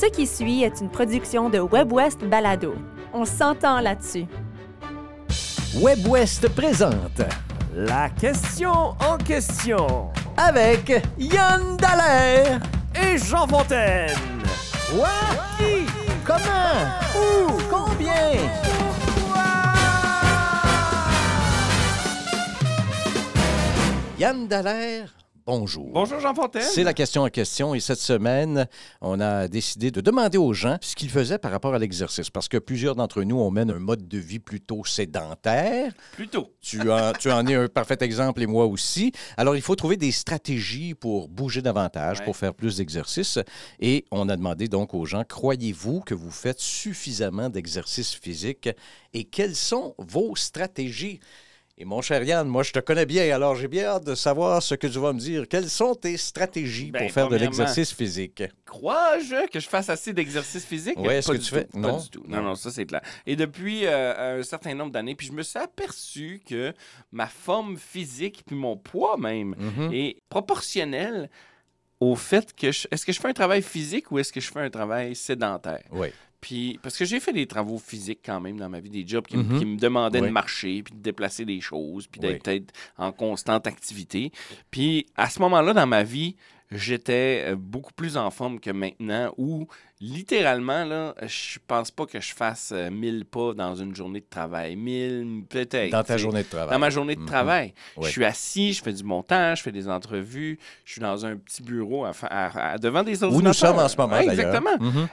Ce qui suit est une production de WebWest Balado. On s'entend là-dessus. WebWest présente La question en question avec Yann Dallaire. et Jean Fontaine. Qui? Comment? Où? Combien? Yann Dallaire, bonjour. Bonjour Jean Fontaine. C'est la question en question et cette semaine, on a décidé de demander aux gens ce qu'ils faisaient par rapport à l'exercice parce que plusieurs d'entre nous, on mène un mode de vie plutôt sédentaire. Plutôt. Tu en, tu en es un parfait exemple et moi aussi. Alors, il faut trouver des stratégies pour bouger davantage, Ouais. pour faire plus d'exercices. Et on a demandé donc aux gens, croyez-vous que vous faites suffisamment d'exercices physiques et quelles sont vos stratégies? Et mon cher Yann, moi, je te connais bien, alors j'ai bien hâte de savoir ce que tu vas me dire. Quelles sont tes stratégies Ben, pour faire de l'exercice physique? Crois-je que je fasse assez d'exercice physique? Ouais, est-ce que tu fais- tout, non? Pas du tout. Non, Non. non, ça c'est clair. Et depuis euh, un certain nombre d'années, puis je me suis aperçu que ma forme physique, puis mon poids même, Mhm. est proportionnel au fait que je... Est-ce que je fais un travail physique ou est-ce que je fais un travail sédentaire? Oui. Puis, parce que j'ai fait des travaux physiques quand même dans ma vie, des jobs qui, me- Mhm. qui me demandaient Oui. de marcher, puis de déplacer des choses, puis d'être Oui. en constante activité. Puis, à ce moment-là dans ma vie, j'étais euh, beaucoup plus en forme que maintenant, où littéralement, là, je pense pas que je fasse euh, 1000 pas dans une journée de travail. 1000, peut-être. Dans ta journée de travail. Dans ma journée de Mhm. travail. Je suis assis, je fais du montage, je fais des entrevues, je suis dans un petit bureau à fa- à- à- devant des Où ordinateurs. nous sommes en ce moment, Ouais, d'ailleurs. Exactement. Mhm.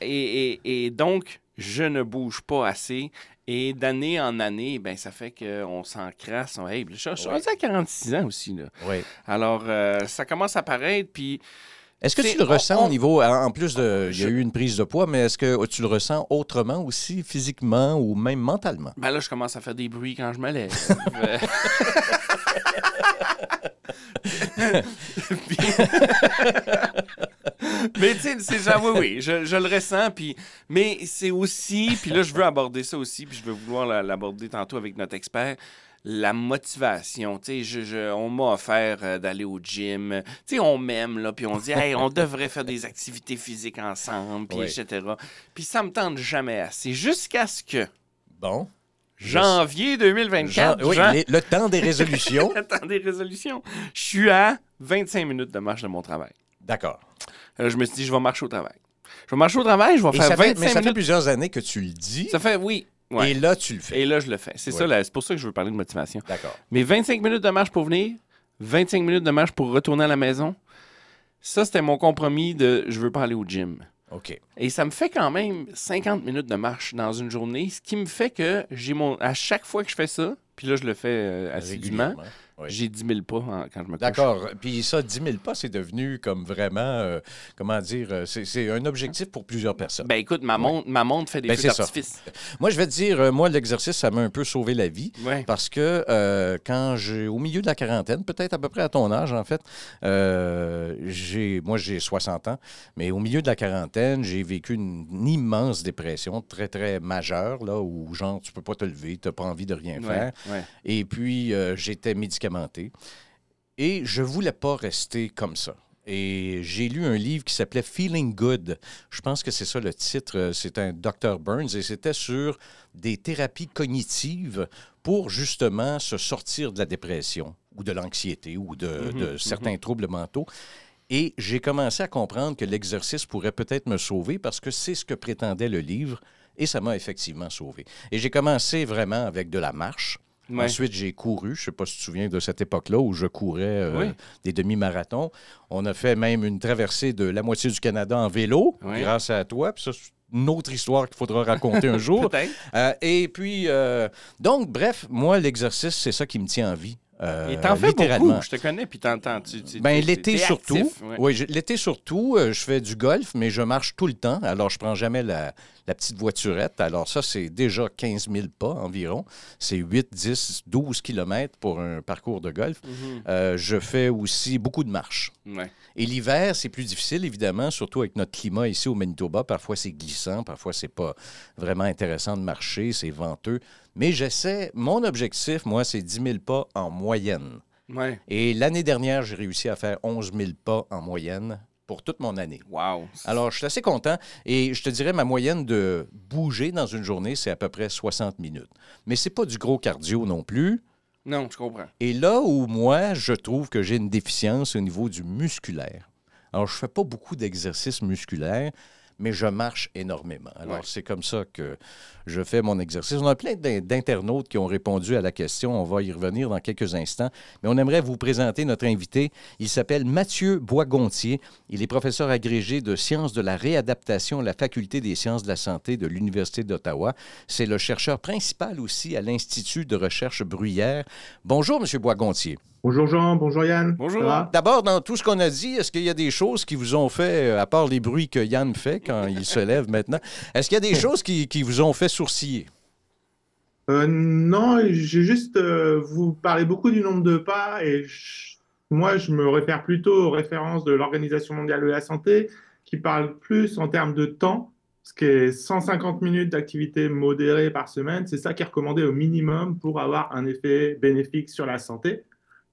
Et, et- et donc, je ne bouge pas assez. Et d'année en année, ben, ça fait qu'on s'encrasse. On, hey, je, je suis rendu à 46 ans aussi. Là. Oui. Alors, euh, ça commence à paraître. Puis, Est-ce que tu le ressens on- au niveau, en plus de, il y a eu une prise de poids, mais est-ce que tu le ressens autrement aussi, physiquement ou même mentalement? ben là, je commence à faire des bruits quand je me lève. Euh, Puis- mais tu sais, c'est oui, oui, je, je le ressens. Puis, mais c'est aussi, puis là, je veux aborder ça aussi, puis je vais vouloir la- l'aborder tantôt avec notre expert. La motivation, tu sais, je, je- on m'a offert euh, d'aller au gym. Tu sais, on m'aime, là, puis on dit, hey, on devrait faire des activités physiques ensemble, puis Oui. etc. Puis ça me tente jamais assez. Jusqu'à ce que, Bon. janvier 2024, Jean- oui, Jean- les- le temps des résolutions. Attends, des résolutions. Je suis à 25 minutes de marche de mon travail. D'accord. Alors, je me suis dit, je vais marcher au travail. Je vais marcher au travail, je vais Et faire ça fait, 25 mais ça fait minutes. plusieurs années que tu le dis, Ça fait, oui. Ouais. et là, tu le fais. Et là, je le fais. C'est Ouais. ça, c'est pour ça que je veux parler de motivation. D'accord. Mais 25 minutes de marche pour venir, 25 minutes de marche pour retourner à la maison, ça, c'était mon compromis de je veux pas aller au gym. OK. Et ça me fait quand même 50 minutes de marche dans une journée, ce qui me fait que j'ai mon. À chaque fois que je fais ça, puis là, je le fais euh, assidûment, Régulièrement. Oui. j'ai 10 000 pas en- quand je me. D'accord. Puis ça, 10 000 pas, c'est devenu comme vraiment, euh, comment dire, euh, c'est un objectif pour plusieurs personnes. Ben écoute, ma montre, ma montre fait des Ben, feux d'artifice. Moi, je vais te dire, moi, l'exercice, ça m'a un peu sauvé la vie. Ouais. Parce que euh, quand j'ai, au milieu de la quarantaine, peut-être à peu près à ton âge, en fait, euh, j'ai, moi, j'ai 60 ans, mais au milieu de la quarantaine, j'ai vécu une, une immense dépression, très, très majeure, là, où, genre, tu peux pas te lever, tu n'as pas envie de rien faire. Ouais. Et puis, euh, j'étais médicamenté. Et je voulais pas rester comme ça. Et j'ai lu un livre qui s'appelait Feeling Good. Je pense que c'est ça le titre. Euh, C'est un Dr. Burns et c'était sur des thérapies cognitives pour justement se sortir de la dépression ou de l'anxiété ou de, Mhm, de certains troubles mentaux. Et j'ai commencé à comprendre que l'exercice pourrait peut-être me sauver parce que c'est ce que prétendait le livre et ça m'a effectivement sauvé. Et j'ai commencé vraiment avec de la marche. Ouais. Ensuite, j'ai couru. Je ne sais pas si tu te souviens de cette époque-là où je courais euh, Oui. des demi-marathons. On a fait même une traversée de la moitié du Canada en vélo, Oui. grâce à toi. Puis ça, c'est une autre histoire qu'il faudra raconter un jour. Euh, et puis, euh, donc, bref, moi, l'exercice, c'est ça qui me tient en vie. Euh, Et t'en fais beaucoup, je te connais, puis t'entends. Tu, tu- Ben, l'été surtout. actif, ouais. Oui, je- l'été surtout, euh, je fais du golf, mais je marche tout le temps. Alors, je prends jamais la, la petite voiturette. Alors, ça, c'est déjà 15 000 pas environ. C'est 8, 10, 12 kilomètres pour un parcours de golf. Mhm. Euh, je fais aussi beaucoup de marches. Ouais. Et l'hiver, c'est plus difficile, évidemment, surtout avec notre climat ici au Manitoba. Parfois, c'est glissant, parfois, c'est pas vraiment intéressant de marcher, c'est venteux. Mais j'essaie, mon objectif, moi, c'est 10 000 pas en moyenne. Ouais. Et l'année dernière, j'ai réussi à faire 11 000 pas en moyenne pour toute mon année. Wow. Alors, je suis assez content et je te dirais, ma moyenne de bouger dans une journée, c'est à peu près 60 minutes. Mais c'est pas du gros cardio non plus. Non, je comprends. Et là où moi, je trouve que j'ai une déficience au niveau du musculaire. Alors, je fais pas beaucoup d'exercices musculaires, mais je marche énormément. Alors, Ouais. c'est comme ça que je fais mon exercice. On a plein d'in- d'internautes qui ont répondu à la question. On va y revenir dans quelques instants. Mais on aimerait vous présenter notre invité. Il s'appelle Mathieu Boisgontier. Il est professeur agrégé de sciences de la réadaptation à la Faculté des sciences de la santé de l'Université d'Ottawa. C'est le chercheur principal aussi à l'Institut de recherche Bruyère. Bonjour, Monsieur Boisgontier. Bonjour Jean, bonjour Yann. Bonjour. D'abord, dans tout ce qu'on a dit, est-ce qu'il y a des choses qui vous ont fait, euh, à part les bruits que Yann fait quand il se lève maintenant, est-ce qu'il y a des choses qui, qui vous ont fait sourciller? Euh, non, j'ai juste. euh, vous parlez beaucoup du nombre de pas et je- moi, je me réfère plutôt aux références de l'Organisation mondiale de la santé qui parle plus en termes de temps, ce qui est 150 minutes d'activité modérée par semaine. C'est ça qui est recommandé au minimum pour avoir un effet bénéfique sur la santé.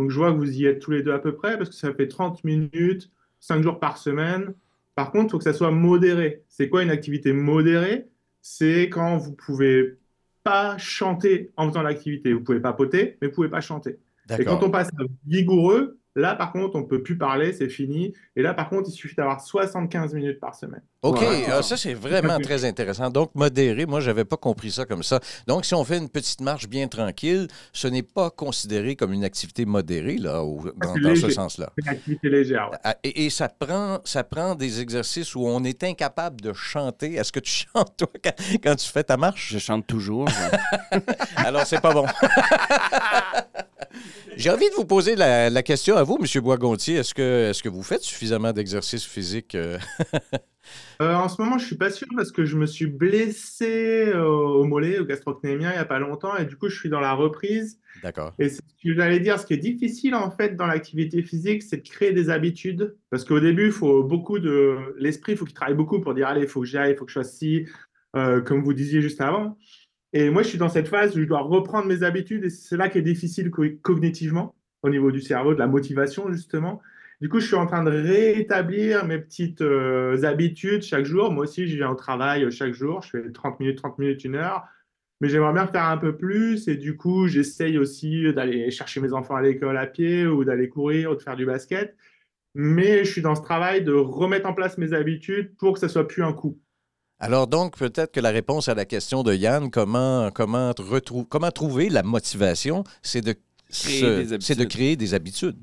Donc, je vois que vous y êtes tous les deux à peu près parce que ça fait 30 minutes, 5 jours par semaine. Par contre, il faut que ça soit modéré. C'est quoi une activité modérée? C'est quand vous pouvez pas chanter en faisant l'activité. Vous pouvez papoter, mais vous pouvez pas chanter. Et quand on passe à vigoureux, là, par contre, on peut plus parler, c'est fini. Et là, par contre, il suffit d'avoir 75 minutes par semaine. OK, Voilà. ah, ça c'est vraiment très intéressant. Donc, modéré, moi, j'avais pas compris ça comme ça. Donc, si on fait une petite marche bien tranquille, ce n'est pas considéré comme une activité modérée, là, ou- dans, ce sens-là. C'est une activité légère. ouais. Ah, Et, et ça, prend, ça prend des exercices où on est incapable de chanter. Est-ce que tu chantes, toi, quand, quand tu fais ta marche? Je chante toujours. je- Alors, c'est pas bon. J'ai envie de vous poser la, la question à vous, M. Boisgontier. Est-ce que, est-ce que vous faites suffisamment d'exercices physiques? Euh? En ce moment, je suis pas sûr parce que je me suis blessé euh, au mollet, au gastrocnémien, il y a pas longtemps. Et du coup, je suis dans la reprise. D'accord. Et ce que j'allais dire, ce qui est difficile en fait dans l'activité physique, c'est de créer des habitudes. Parce qu'au début, il faut beaucoup de. L'esprit, il faut qu'il travaille beaucoup pour dire allez, il faut que j'y aille, il faut que je fasse ci, euh, comme vous disiez juste avant. Et moi, je suis dans cette phase où je dois reprendre mes habitudes et c'est là qui est difficile co- cognitivement, au niveau du cerveau, de la motivation justement. Du coup, je suis en train de réétablir mes petites euh, habitudes chaque jour. Moi aussi, je viens au travail chaque jour. Je fais 30 minutes, 30 minutes, une heure mais j'aimerais bien faire un peu plus et du coup j'essaye aussi d'aller chercher mes enfants à l'école à pied ou d'aller courir ou de faire du basket mais je suis dans ce travail de remettre en place mes habitudes pour que ça soit plus un coup Alors donc, peut-être que la réponse à la question de Yann, comment, comment, comment trouver la motivation, c'est de, se- créer des habitudes.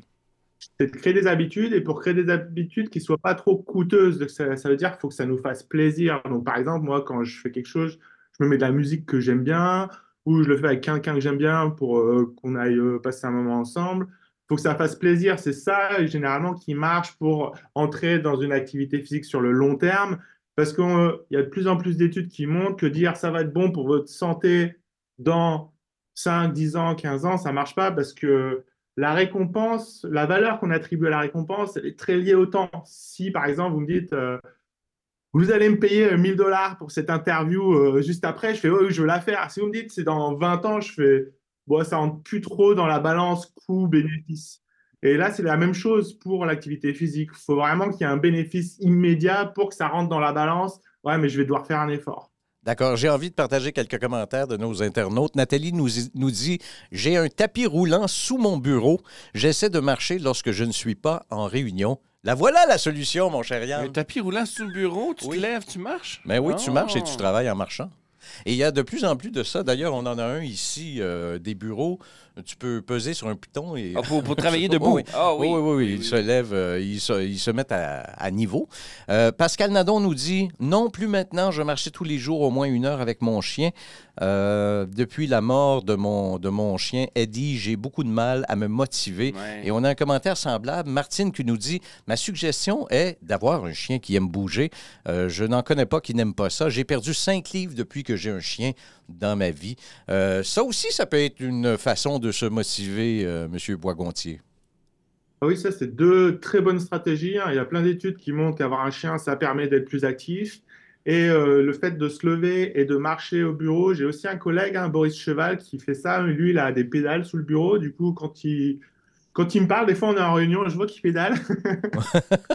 C'est de créer des habitudes et pour créer des habitudes qui soient pas trop coûteuses ça, veut dire qu'il faut que ça nous fasse plaisir. Donc par exemple moi quand je fais quelque chose je me mets de la musique que j'aime bien ou je le fais avec quelqu'un que j'aime bien pour euh, qu'on aille euh, passer un moment ensemble faut que ça fasse plaisir. C'est ça généralement qui marche pour entrer dans une activité physique sur le long terme parce qu'il y a de plus en plus d'études qui montrent que dire ça va être bon pour votre santé dans 5, 10 ans, 15 ans, ça marche pas parce que la récompense, la valeur qu'on attribue à la récompense, elle est très liée au temps. Si, par exemple, vous me dites, euh, vous allez me payer euh, 1000 dollars pour cette interview euh, juste après, je fais, oh, je veux la faire. Si vous me dites, c'est dans 20 ans, je fais, bon, ça rentre plus trop dans la balance coût-bénéfice. Et là, c'est la même chose pour l'activité physique. Il faut vraiment qu'il y ait un bénéfice immédiat pour que ça rentre dans la balance. Ouais, mais je vais devoir faire un effort. D'accord. J'ai envie de partager quelques commentaires de nos internautes. Nathalie nous, nous dit J'ai un tapis roulant sous mon bureau. J'essaie de marcher lorsque je ne suis pas en réunion. La voilà la solution, mon cher Yann. Un tapis roulant sous le bureau, tu Oui. te lèves, tu marches? Mais oui, tu marches et tu travailles en marchant. Et il y a de plus en plus de ça. D'ailleurs, on en a un ici, euh, des bureaux. Tu peux peser sur un piton et. Ah, pour, pour travailler debout. oui. Ah Oui, oui, oui, oui, Ils se lèvent, euh, ils, se, ils se mettent à, à niveau. Euh, Pascal Nadon nous dit Non, plus maintenant, je marchais tous les jours au moins une heure avec mon chien. Euh, depuis la mort de mon, de mon chien, Eddie, j'ai beaucoup de mal à me motiver. Ouais. Et on a un commentaire semblable. Martine qui nous dit Ma suggestion est d'avoir un chien qui aime bouger. Euh, je n'en connais pas qui n'aime pas ça. J'ai perdu cinq livres depuis que j'ai un chien dans ma vie. Euh, ça aussi, ça peut être une façon de se motiver, euh, Monsieur Boisgontier. Ah oui, ça, c'est deux très bonnes stratégies. hein. Il y a plein d'études qui montrent qu'avoir un chien, ça permet d'être plus actif. Et euh, le fait de se lever et de marcher au bureau, j'ai aussi un collègue, hein, Boris Cheval, qui fait ça. Lui, il a des pédales sous le bureau. Du coup, quand il, quand il me parle, des fois, on est en réunion, je vois qu'il pédale.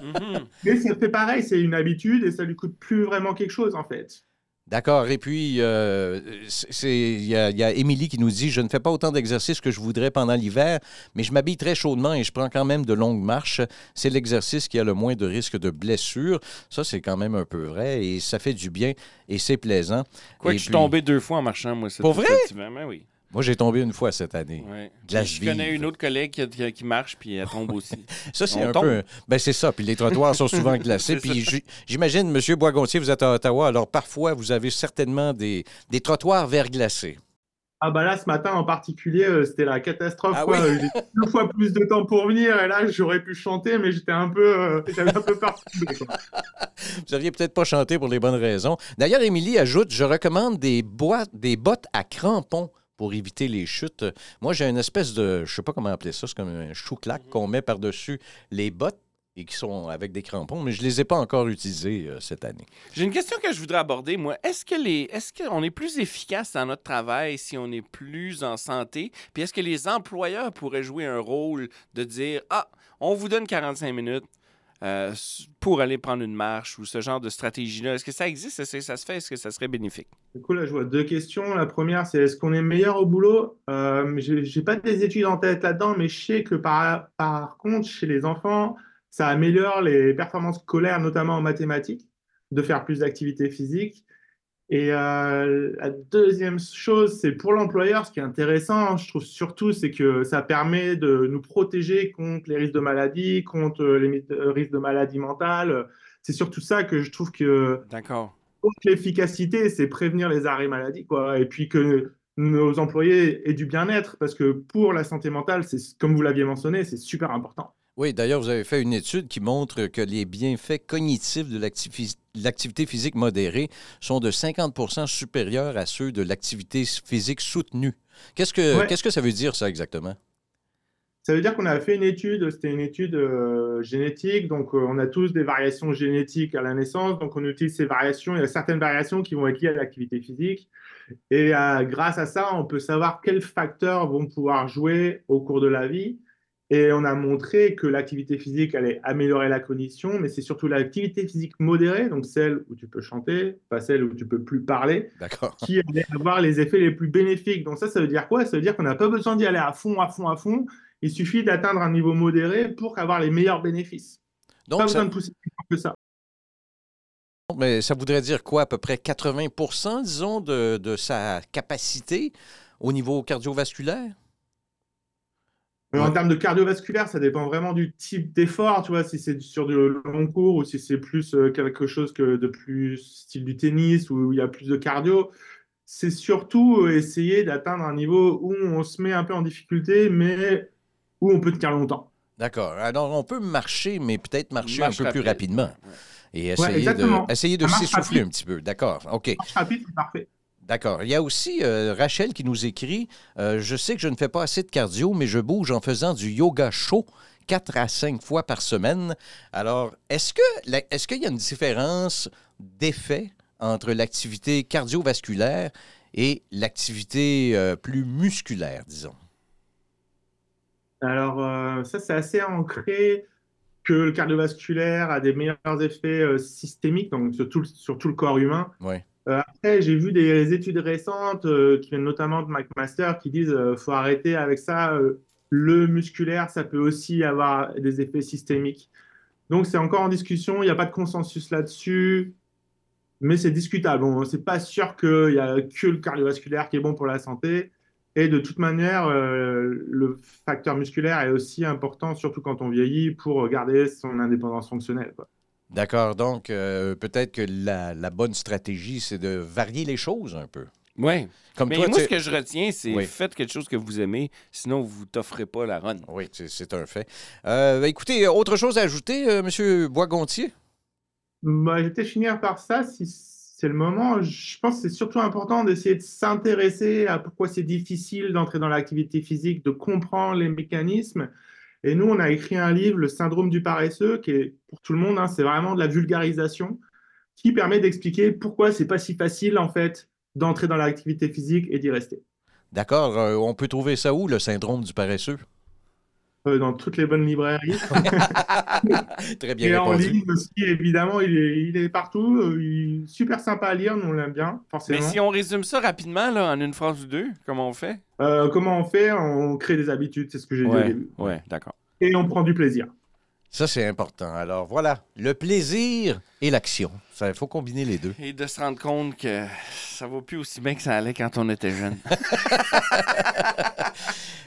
Mhm. Mais ça fait pareil, c'est une habitude et ça lui coûte plus vraiment quelque chose, en fait. D'accord. Et puis, euh, c'est- il y, a- Émilie qui nous dit Je ne fais pas autant d'exercices que je voudrais pendant l'hiver, mais je m'habille très chaudement et je prends quand même de longues marches. C'est l'exercice qui a le moins de risque de blessure. Ça, c'est quand même un peu vrai et ça fait du bien et c'est plaisant. Quoi Et que je suis tombé deux fois en marchant, moi. cet- Pour vrai? Ben oui. Moi, j'ai tombé une fois cette année. Ouais. Glace je connais une autre collègue qui, qui- qui marche, puis elle tombe aussi. Ça, c'est un tombe. peu. Ben, c'est ça. Puis les trottoirs sont souvent glacés. Puis j'imagine, M. Boisgontier, vous êtes à Ottawa, alors parfois, vous avez certainement des, des trottoirs verglacés. Ah bah là, ce matin en particulier, euh, c'était la catastrophe. Ah oui? Euh, J'ai deux fois plus de temps pour venir et là, j'aurais pu chanter, mais j'étais un peu, euh, j'avais un peu peur. de tomber, quoi. Vous n'auriez peut-être pas chanté pour les bonnes raisons. D'ailleurs, Émilie ajoute Je recommande des, boîtes, des bottes à crampons pour éviter les chutes. Moi, j'ai une espèce de. Je sais pas comment appeler ça. C'est comme un chou-clac qu'on met par-dessus les bottes et qui sont avec des crampons, mais je les ai pas encore utilisés euh, cette année. J'ai une question que je voudrais aborder, moi. Est-ce que les, est-ce qu'on est plus efficace dans notre travail si on est plus en santé? Puis est-ce que les employeurs pourraient jouer un rôle de dire Ah, on vous donne 45 minutes euh, pour aller prendre une marche ou ce genre de stratégie-là? Est-ce que ça existe? Est-ce que ça se fait? Est-ce que ça serait bénéfique? Du coup, là, je vois deux questions. La première, c'est est-ce qu'on est meilleur au boulot? Euh, j'ai j'ai pas des études en tête là-dedans, mais je sais que par, par contre, chez les enfants, ça améliore les performances scolaires, notamment en mathématiques, de faire plus d'activité physique. Et euh, la deuxième chose, c'est pour l'employeur, ce qui est intéressant, je trouve surtout, c'est que ça permet de nous protéger contre les risques de maladie, contre les euh, risques de maladie mentale. C'est surtout ça que je trouve que D'accord. l'efficacité, c'est prévenir les arrêts maladie, quoi. Et puis que nos employés aient du bien-être, parce que pour la santé mentale, c'est comme vous l'aviez mentionné, c'est super important. Oui, d'ailleurs, vous avez fait une étude qui montre que les bienfaits cognitifs de l'activi- l'activité physique modérée sont de 50 supérieurs à ceux de l'activité physique soutenue. Qu'est-ce que, Ouais. qu'est-ce que ça veut dire, ça, exactement? Ça veut dire qu'on a fait une étude, c'était une étude euh, génétique, donc euh, on a tous des variations génétiques à la naissance, donc on utilise ces variations, il y a certaines variations qui vont être liées à l'activité physique, et euh, grâce à ça, on peut savoir quels facteurs vont pouvoir jouer au cours de la vie, et on a montré que l'activité physique allait améliorer la cognition, mais c'est surtout l'activité physique modérée, donc celle où tu peux chanter, pas celle où tu peux plus parler, qui allait avoir les effets les plus bénéfiques. Donc ça, ça veut dire quoi? Ça veut dire qu'on n'a pas besoin d'y aller à fond, à fond, à fond. Il suffit d'atteindre un niveau modéré pour avoir les meilleurs bénéfices. Donc, pas ça, besoin de pousser plus que ça. mais ça voudrait dire quoi? À peu près 80 disons, de, de sa capacité au niveau cardiovasculaire? Mais En Ouais. termes de cardiovasculaire, ça dépend vraiment du type d'effort. Tu vois, si c'est sur du long cours ou si c'est plus euh, quelque chose que de plus style du tennis où il y a plus de cardio. C'est surtout euh, essayer d'atteindre un niveau où on se met un peu en difficulté, mais où on peut tenir longtemps. D'accord. Alors, on peut marcher, mais peut-être marcher Marche un peu plus rapide. rapidement. Et essayer de, exactement. essayer de s'essouffler rapide. un petit peu. D'accord. OK. Marche rapide, c'est parfait. D'accord. Il y a aussi euh, Rachel qui nous écrit euh, Je sais que je ne fais pas assez de cardio, mais je bouge en faisant du yoga chaud quatre à cinq fois par semaine. Alors, est-ce que est-ce qu'il y a une différence d'effet entre l'activité cardiovasculaire et l'activité euh, plus musculaire, disons? Alors, euh, ça, c'est assez ancré que le cardiovasculaire a des meilleurs effets euh, systémiques, donc sur tout, le- sur tout le corps humain. Oui. Euh, après, j'ai vu des études récentes euh, qui viennent notamment de McMaster qui disent euh, faut arrêter avec ça. le musculaire, ça peut aussi avoir des effets systémiques. Donc, c'est encore en discussion. Il n'y a pas de consensus là-dessus, mais c'est discutable. Bon, c'est pas sûr qu'il n'y a que le cardiovasculaire qui est bon pour la santé. Et de toute manière, le facteur musculaire est aussi important, surtout quand on vieillit, pour garder son indépendance fonctionnelle. D'accord. Donc, euh, peut-être que la, la bonne stratégie, c'est de varier les choses un peu. Oui. Comme Mais toi, moi, tu- ce que je retiens, c'est Oui. faites quelque chose que vous aimez, sinon vous t'offrez pas la run. Oui, c'est- un fait. Euh, écoutez, autre chose à ajouter, euh, M. Boisgontier? Bah, je vais peut-être finir par ça, si c'est le moment. Je pense que c'est surtout important d'essayer de s'intéresser à pourquoi c'est difficile d'entrer dans l'activité physique, de comprendre les mécanismes. Et nous, on a écrit un livre, Le syndrome du paresseux, qui est pour tout le monde, hein, c'est vraiment de la vulgarisation, qui permet d'expliquer pourquoi c'est pas si facile, en fait, d'entrer dans l'activité physique et d'y rester. D'accord. euh, on peut trouver ça où, le syndrome du paresseux? Euh, dans toutes les bonnes librairies. Très bien Et en répondu. ligne aussi, évidemment, il est, il est partout. euh, il est super sympa à lire, nous on l'aime bien, forcément. Mais si on résume ça rapidement, là, en une phrase ou deux, comment on fait? Euh, comment on fait? On crée des habitudes, c'est ce que j'ai dit au début. ouais, d'accord. Et on prend du plaisir. Ça, c'est important. Alors, voilà, le plaisir et l'action. Il faut combiner les deux. Et de se rendre compte que ça va plus aussi bien que ça allait quand on était jeune.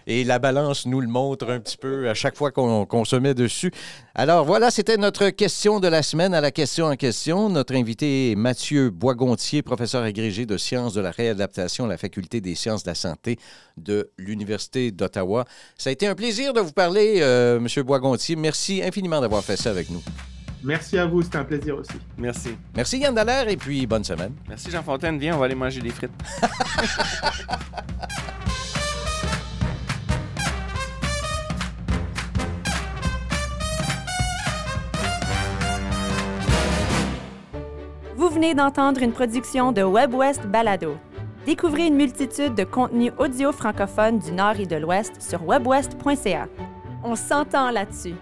Et la balance nous le montre un petit peu à chaque fois qu'on se met dessus. Alors voilà, c'était notre question de la semaine à la question en question. Notre invité est Mathieu Boisgontier, professeur agrégé de sciences de la réadaptation à la Faculté des sciences de la santé de l'Université d'Ottawa. Ça a été un plaisir de vous parler, euh, Monsieur Boisgontier. Merci infiniment d'avoir fait ça avec nous. Merci à vous, c'était un plaisir aussi. Merci. Merci Yann Dallaire et puis bonne semaine. Merci Jean Fontaine. Viens, on va aller manger des frites. Vous venez d'entendre une production de WebWest Balado. Découvrez une multitude de contenus audio francophones du Nord et de l'Ouest sur webwest.ca. On s'entend là-dessus.